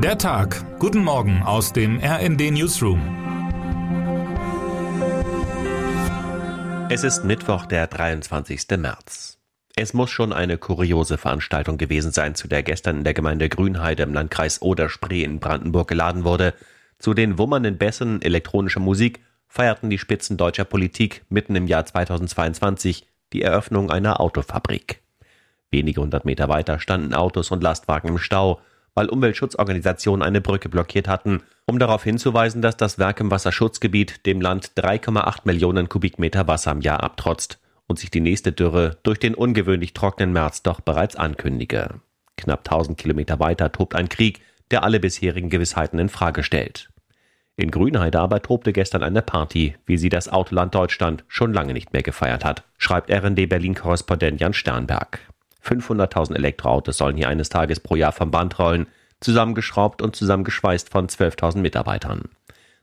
Der Tag. Guten Morgen aus dem RND Newsroom. Es ist Mittwoch, der 23. März. Es muss schon eine kuriose Veranstaltung gewesen sein, zu der gestern in der Gemeinde Grünheide im Landkreis Oder-Spree in Brandenburg geladen wurde. Zu den wummernden Bässen elektronischer Musik feierten die Spitzen deutscher Politik mitten im Jahr 2022 die Eröffnung einer Autofabrik. Wenige hundert Meter weiter standen Autos und Lastwagen im Stau, weil Umweltschutzorganisationen eine Brücke blockiert hatten, um darauf hinzuweisen, dass das Werk im Wasserschutzgebiet dem Land 3,8 Millionen Kubikmeter Wasser im Jahr abtrotzt und sich die nächste Dürre durch den ungewöhnlich trockenen März doch bereits ankündige. Knapp 1000 Kilometer weiter tobt ein Krieg, der alle bisherigen Gewissheiten in Frage stellt. In Grünheide aber tobte gestern eine Party, wie sie das Autoland Deutschland schon lange nicht mehr gefeiert hat, schreibt RND Berlin-Korrespondent Jan Sternberg. 500.000 Elektroautos sollen hier eines Tages pro Jahr vom Band rollen, zusammengeschraubt und zusammengeschweißt von 12.000 Mitarbeitern.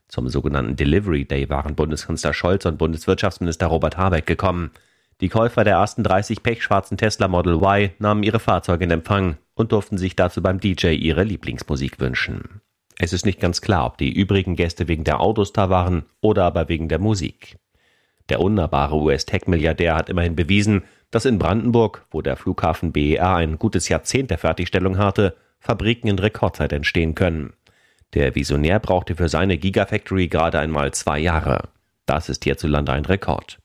Zum sogenannten Delivery Day waren Bundeskanzler Scholz und Bundeswirtschaftsminister Robert Habeck gekommen. Die Käufer der ersten 30 pechschwarzen Tesla Model Y nahmen ihre Fahrzeuge in Empfang und durften sich dazu beim DJ ihre Lieblingsmusik wünschen. Es ist nicht ganz klar, ob die übrigen Gäste wegen der Autos da waren oder aber wegen der Musik. Der unnahbare US-Tech-Milliardär hat immerhin bewiesen, dass in Brandenburg, wo der Flughafen BER ein gutes Jahrzehnt der Fertigstellung hatte, Fabriken in Rekordzeit entstehen können. Der Visionär brauchte für seine Gigafactory gerade einmal zwei Jahre. Das ist hierzulande ein Rekord.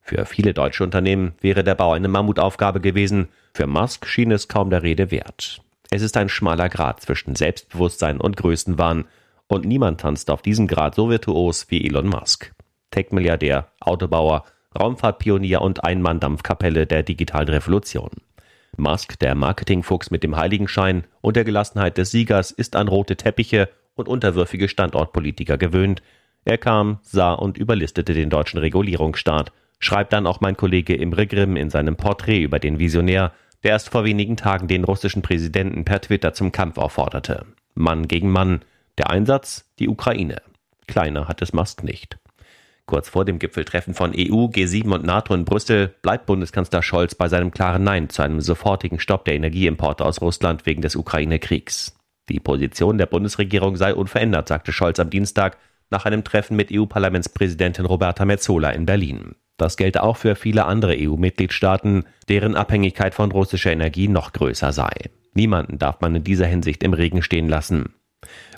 Für viele deutsche Unternehmen wäre der Bau eine Mammutaufgabe gewesen, für Musk schien es kaum der Rede wert. Es ist ein schmaler Grad zwischen Selbstbewusstsein und Größenwahn, und niemand tanzt auf diesem Grad so virtuos wie Elon Musk. Tech-Milliardär, Autobauer, Raumfahrtpionier und Einmann-Dampfkapelle der digitalen Revolution. Musk, der Marketingfuchs mit dem Heiligenschein und der Gelassenheit des Siegers, ist an rote Teppiche und unterwürfige Standortpolitiker gewöhnt. Er kam, sah und überlistete den deutschen Regulierungsstaat, schreibt dann auch mein Kollege Imre Grimm in seinem Porträt über den Visionär, der erst vor wenigen Tagen den russischen Präsidenten per Twitter zum Kampf aufforderte. Mann gegen Mann. Der Einsatz? Die Ukraine. Kleiner hat es Musk nicht. Kurz vor dem Gipfeltreffen von EU, G7 und NATO in Brüssel bleibt Bundeskanzler Scholz bei seinem klaren Nein zu einem sofortigen Stopp der Energieimporte aus Russland wegen des Ukraine-Kriegs. Die Position der Bundesregierung sei unverändert, sagte Scholz am Dienstag nach einem Treffen mit EU-Parlamentspräsidentin Roberta Metzola in Berlin. Das gelte auch für viele andere EU-Mitgliedstaaten, deren Abhängigkeit von russischer Energie noch größer sei. Niemanden darf man in dieser Hinsicht im Regen stehen lassen.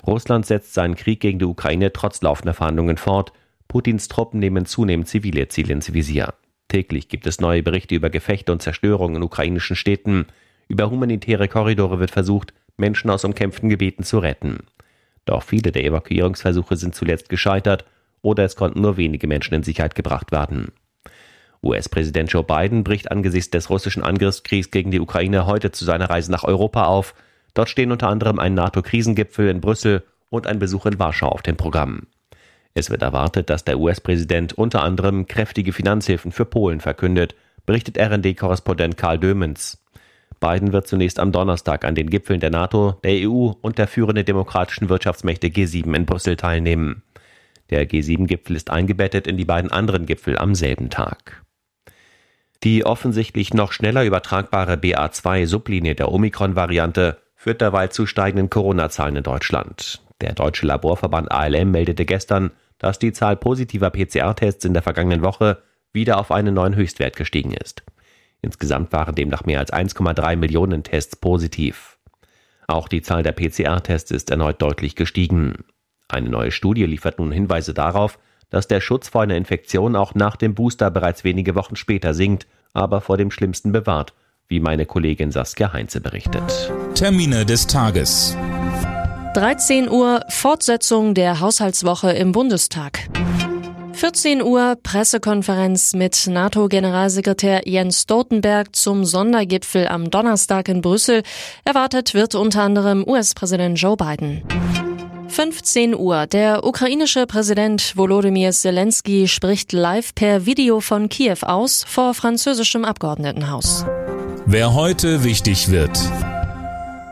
Russland setzt seinen Krieg gegen die Ukraine trotz laufender Verhandlungen fort Putins Truppen nehmen zunehmend zivile Ziele ins Visier. Täglich gibt es neue Berichte über Gefechte und Zerstörung in ukrainischen Städten. Über humanitäre Korridore wird versucht, Menschen aus umkämpften Gebieten zu retten. Doch viele der Evakuierungsversuche sind zuletzt gescheitert oder es konnten nur wenige Menschen in Sicherheit gebracht werden. US-Präsident Joe Biden bricht angesichts des russischen Angriffskriegs gegen die Ukraine heute zu seiner Reise nach Europa auf. Dort stehen unter anderem ein NATO-Krisengipfel in Brüssel und ein Besuch in Warschau auf dem Programm. Es wird erwartet, dass der US-Präsident unter anderem kräftige Finanzhilfen für Polen verkündet, berichtet RD-Korrespondent Karl Dömens. Biden wird zunächst am Donnerstag an den Gipfeln der NATO, der EU und der führenden demokratischen Wirtschaftsmächte G7 in Brüssel teilnehmen. Der G7-Gipfel ist eingebettet in die beiden anderen Gipfel am selben Tag. Die offensichtlich noch schneller übertragbare BA2-Sublinie der Omikron-Variante führt derweil zu steigenden Corona-Zahlen in Deutschland. Der deutsche Laborverband ALM meldete gestern, dass die Zahl positiver PCR-Tests in der vergangenen Woche wieder auf einen neuen Höchstwert gestiegen ist. Insgesamt waren demnach mehr als 1,3 Millionen Tests positiv. Auch die Zahl der PCR-Tests ist erneut deutlich gestiegen. Eine neue Studie liefert nun Hinweise darauf, dass der Schutz vor einer Infektion auch nach dem Booster bereits wenige Wochen später sinkt, aber vor dem Schlimmsten bewahrt, wie meine Kollegin Saskia Heinze berichtet. Termine des Tages. 13 Uhr Fortsetzung der Haushaltswoche im Bundestag. 14 Uhr Pressekonferenz mit NATO-Generalsekretär Jens Stoltenberg zum Sondergipfel am Donnerstag in Brüssel. Erwartet wird unter anderem US-Präsident Joe Biden. 15 Uhr. Der ukrainische Präsident Volodymyr Zelensky spricht live per Video von Kiew aus vor französischem Abgeordnetenhaus. Wer heute wichtig wird.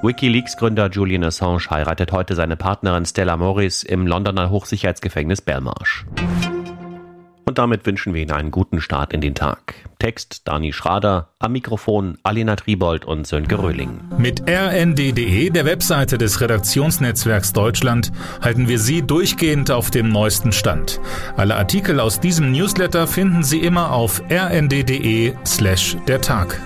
WikiLeaks-Gründer Julian Assange heiratet heute seine Partnerin Stella Morris im Londoner Hochsicherheitsgefängnis Belmarsh. Und damit wünschen wir Ihnen einen guten Start in den Tag. Text Dani Schrader, am Mikrofon Alina Tribold und Sönke Röhling. Mit rnd.de, der Webseite des Redaktionsnetzwerks Deutschland, halten wir Sie durchgehend auf dem neuesten Stand. Alle Artikel aus diesem Newsletter finden Sie immer auf rnd.de slash der Tag.